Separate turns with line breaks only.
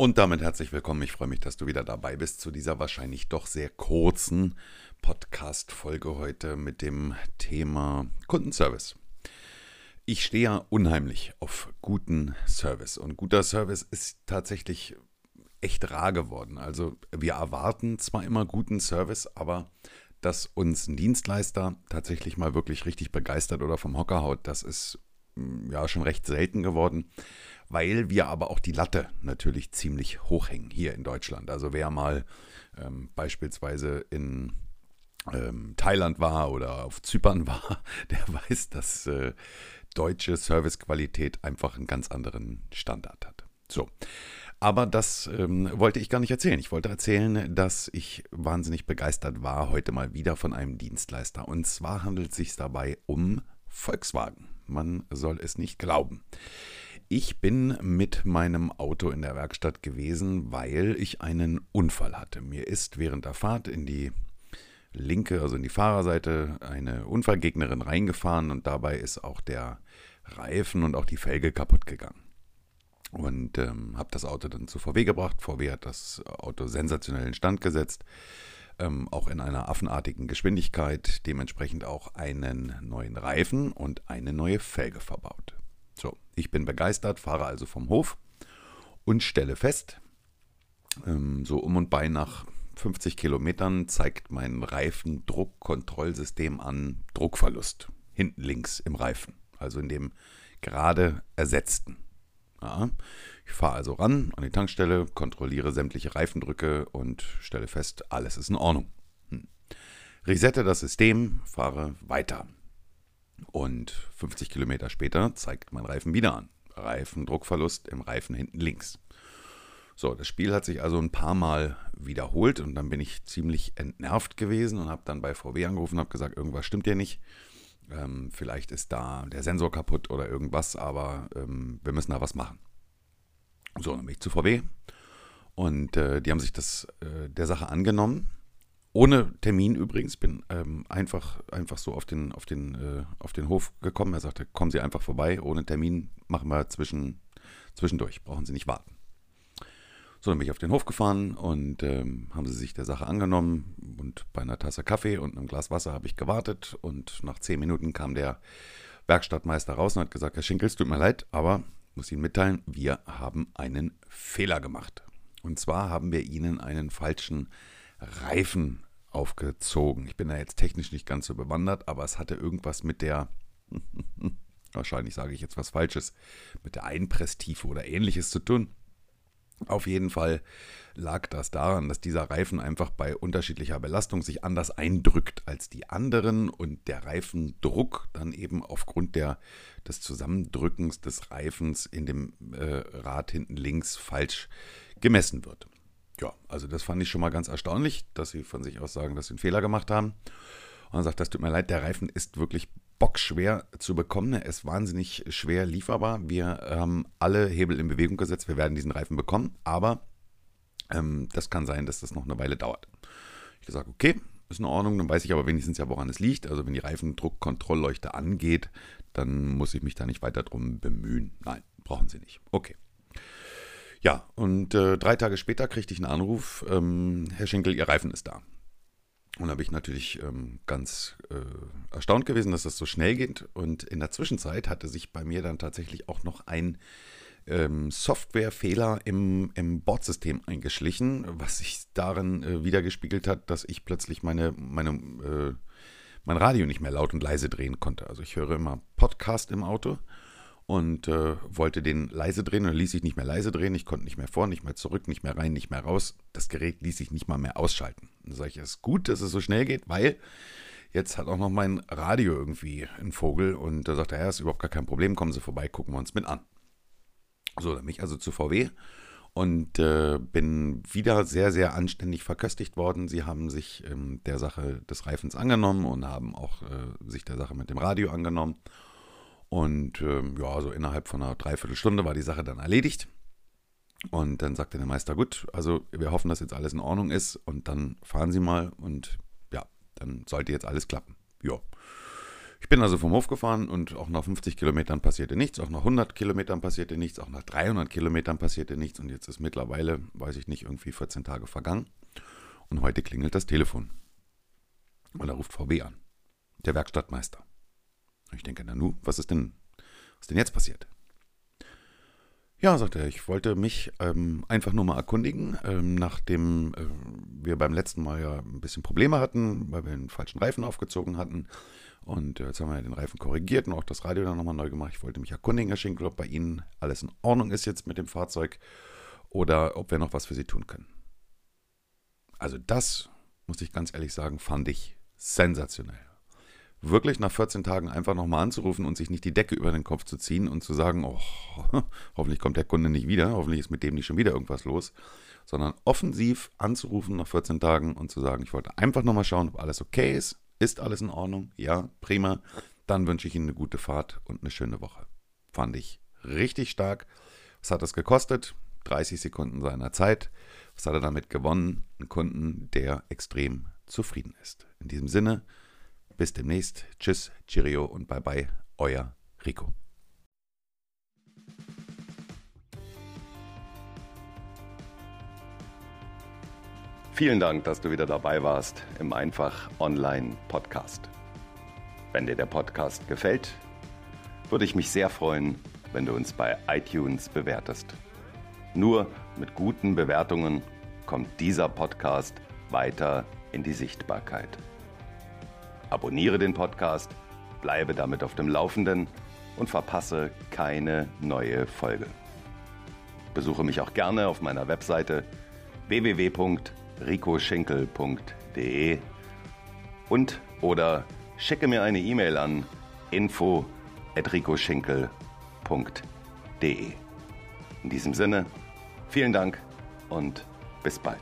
Und damit herzlich willkommen. Ich freue mich, dass du wieder dabei bist zu dieser wahrscheinlich doch sehr kurzen Podcast-Folge heute mit dem Thema Kundenservice. Ich stehe ja unheimlich auf guten Service und guter Service ist tatsächlich echt rar geworden. Also wir erwarten zwar immer guten Service, aber dass uns ein Dienstleister tatsächlich mal wirklich richtig begeistert oder vom Hocker haut, das ist mm, ja schon recht selten geworden weil wir aber auch die Latte natürlich ziemlich hoch hängen hier in Deutschland. Also wer mal ähm, beispielsweise in ähm, Thailand war oder auf Zypern war, der weiß, dass äh, deutsche Servicequalität einfach einen ganz anderen Standard hat. So. Aber das ähm, wollte ich gar nicht erzählen. Ich wollte erzählen, dass ich wahnsinnig begeistert war heute mal wieder von einem Dienstleister. Und zwar handelt es sich dabei um Volkswagen. Man soll es nicht glauben. Ich bin mit meinem Auto in der Werkstatt gewesen, weil ich einen Unfall hatte. Mir ist während der Fahrt in die linke, also in die Fahrerseite, eine Unfallgegnerin reingefahren und dabei ist auch der Reifen und auch die Felge kaputt gegangen. Und ähm, habe das Auto dann zu VW gebracht. VW hat das Auto sensationell in Stand gesetzt, ähm, auch in einer affenartigen Geschwindigkeit, dementsprechend auch einen neuen Reifen und eine neue Felge verbaut. Ich bin begeistert, fahre also vom Hof und stelle fest, ähm, so um und bei nach 50 Kilometern zeigt mein Reifendruckkontrollsystem an Druckverlust. Hinten links im Reifen, also in dem gerade ersetzten. Ja, ich fahre also ran an die Tankstelle, kontrolliere sämtliche Reifendrücke und stelle fest, alles ist in Ordnung. Hm. Resette das System, fahre weiter. Und 50 Kilometer später zeigt mein Reifen wieder an. Reifendruckverlust im Reifen hinten links. So, das Spiel hat sich also ein paar Mal wiederholt und dann bin ich ziemlich entnervt gewesen und habe dann bei VW angerufen und habe gesagt, irgendwas stimmt hier nicht. Ähm, vielleicht ist da der Sensor kaputt oder irgendwas, aber ähm, wir müssen da was machen. So, dann bin ich zu VW und äh, die haben sich das äh, der Sache angenommen ohne Termin übrigens, bin ähm, einfach, einfach so auf den, auf, den, äh, auf den Hof gekommen. Er sagte, kommen Sie einfach vorbei, ohne Termin machen wir zwischen, zwischendurch, brauchen Sie nicht warten. So, dann bin ich auf den Hof gefahren und ähm, haben sie sich der Sache angenommen. Und bei einer Tasse Kaffee und einem Glas Wasser habe ich gewartet. Und nach zehn Minuten kam der Werkstattmeister raus und hat gesagt: Herr Schinkel, es tut mir leid, aber muss Ihnen mitteilen, wir haben einen Fehler gemacht. Und zwar haben wir Ihnen einen falschen Reifen aufgezogen. Ich bin da jetzt technisch nicht ganz so bewandert, aber es hatte irgendwas mit der, wahrscheinlich sage ich jetzt was Falsches, mit der Einpresstiefe oder ähnliches zu tun. Auf jeden Fall lag das daran, dass dieser Reifen einfach bei unterschiedlicher Belastung sich anders eindrückt als die anderen und der Reifendruck dann eben aufgrund der, des Zusammendrückens des Reifens in dem äh, Rad hinten links falsch gemessen wird. Ja, also das fand ich schon mal ganz erstaunlich, dass sie von sich aus sagen, dass sie einen Fehler gemacht haben. Und dann sagt, das tut mir leid, der Reifen ist wirklich bockschwer zu bekommen. Er ist wahnsinnig schwer lieferbar. Wir haben alle Hebel in Bewegung gesetzt. Wir werden diesen Reifen bekommen, aber ähm, das kann sein, dass das noch eine Weile dauert. Ich gesagt, okay, ist in Ordnung, dann weiß ich aber wenigstens ja, woran es liegt. Also wenn die Reifendruckkontrollleuchte angeht, dann muss ich mich da nicht weiter drum bemühen. Nein, brauchen Sie nicht. Okay. Ja, und äh, drei Tage später kriegte ich einen Anruf, ähm, Herr Schenkel, Ihr Reifen ist da. Und da bin ich natürlich ähm, ganz äh, erstaunt gewesen, dass das so schnell geht. Und in der Zwischenzeit hatte sich bei mir dann tatsächlich auch noch ein ähm, Softwarefehler im, im Bordsystem eingeschlichen, was sich darin äh, wiedergespiegelt hat, dass ich plötzlich meine, meine, äh, mein Radio nicht mehr laut und leise drehen konnte. Also ich höre immer Podcast im Auto und äh, wollte den leise drehen und ließ sich nicht mehr leise drehen. Ich konnte nicht mehr vor, nicht mehr zurück, nicht mehr rein, nicht mehr raus. Das Gerät ließ sich nicht mal mehr ausschalten. Dann sage ich, es ist gut, dass es so schnell geht, weil jetzt hat auch noch mein Radio irgendwie einen Vogel und da sagt er, ja, ist überhaupt gar kein Problem, kommen Sie vorbei, gucken wir uns mit an. So, dann bin ich also zu VW und äh, bin wieder sehr, sehr anständig verköstigt worden. Sie haben sich ähm, der Sache des Reifens angenommen und haben auch äh, sich der Sache mit dem Radio angenommen. Und ähm, ja, so innerhalb von einer Dreiviertelstunde war die Sache dann erledigt. Und dann sagte der Meister, gut, also wir hoffen, dass jetzt alles in Ordnung ist und dann fahren Sie mal und ja, dann sollte jetzt alles klappen. Ja. Ich bin also vom Hof gefahren und auch nach 50 Kilometern passierte nichts, auch nach 100 Kilometern passierte nichts, auch nach 300 Kilometern passierte nichts und jetzt ist mittlerweile, weiß ich nicht, irgendwie 14 Tage vergangen und heute klingelt das Telefon. Und da ruft VW an, der Werkstattmeister. Ich denke, Nanu, was ist denn, was ist denn jetzt passiert? Ja, sagt er, ich wollte mich ähm, einfach nur mal erkundigen, ähm, nachdem äh, wir beim letzten Mal ja ein bisschen Probleme hatten, weil wir einen falschen Reifen aufgezogen hatten. Und äh, jetzt haben wir den Reifen korrigiert und auch das Radio dann nochmal neu gemacht. Ich wollte mich erkundigen, Herr Schinkel, ob bei Ihnen alles in Ordnung ist jetzt mit dem Fahrzeug oder ob wir noch was für Sie tun können. Also das, muss ich ganz ehrlich sagen, fand ich sensationell wirklich nach 14 Tagen einfach nochmal anzurufen und sich nicht die Decke über den Kopf zu ziehen und zu sagen, oh, hoffentlich kommt der Kunde nicht wieder, hoffentlich ist mit dem nicht schon wieder irgendwas los, sondern offensiv anzurufen nach 14 Tagen und zu sagen, ich wollte einfach nochmal schauen, ob alles okay ist. Ist alles in Ordnung? Ja, prima. Dann wünsche ich Ihnen eine gute Fahrt und eine schöne Woche. Fand ich richtig stark. Was hat das gekostet? 30 Sekunden seiner Zeit. Was hat er damit gewonnen? Einen Kunden, der extrem zufrieden ist. In diesem Sinne, bis demnächst. Tschüss, Cheerio und bye bye, euer Rico.
Vielen Dank, dass du wieder dabei warst im Einfach Online Podcast. Wenn dir der Podcast gefällt, würde ich mich sehr freuen, wenn du uns bei iTunes bewertest. Nur mit guten Bewertungen kommt dieser Podcast weiter in die Sichtbarkeit. Abonniere den Podcast, bleibe damit auf dem Laufenden und verpasse keine neue Folge. Besuche mich auch gerne auf meiner Webseite www.ricoschinkel.de und oder schicke mir eine E-Mail an info@ricoschinkel.de. In diesem Sinne, vielen Dank und bis bald.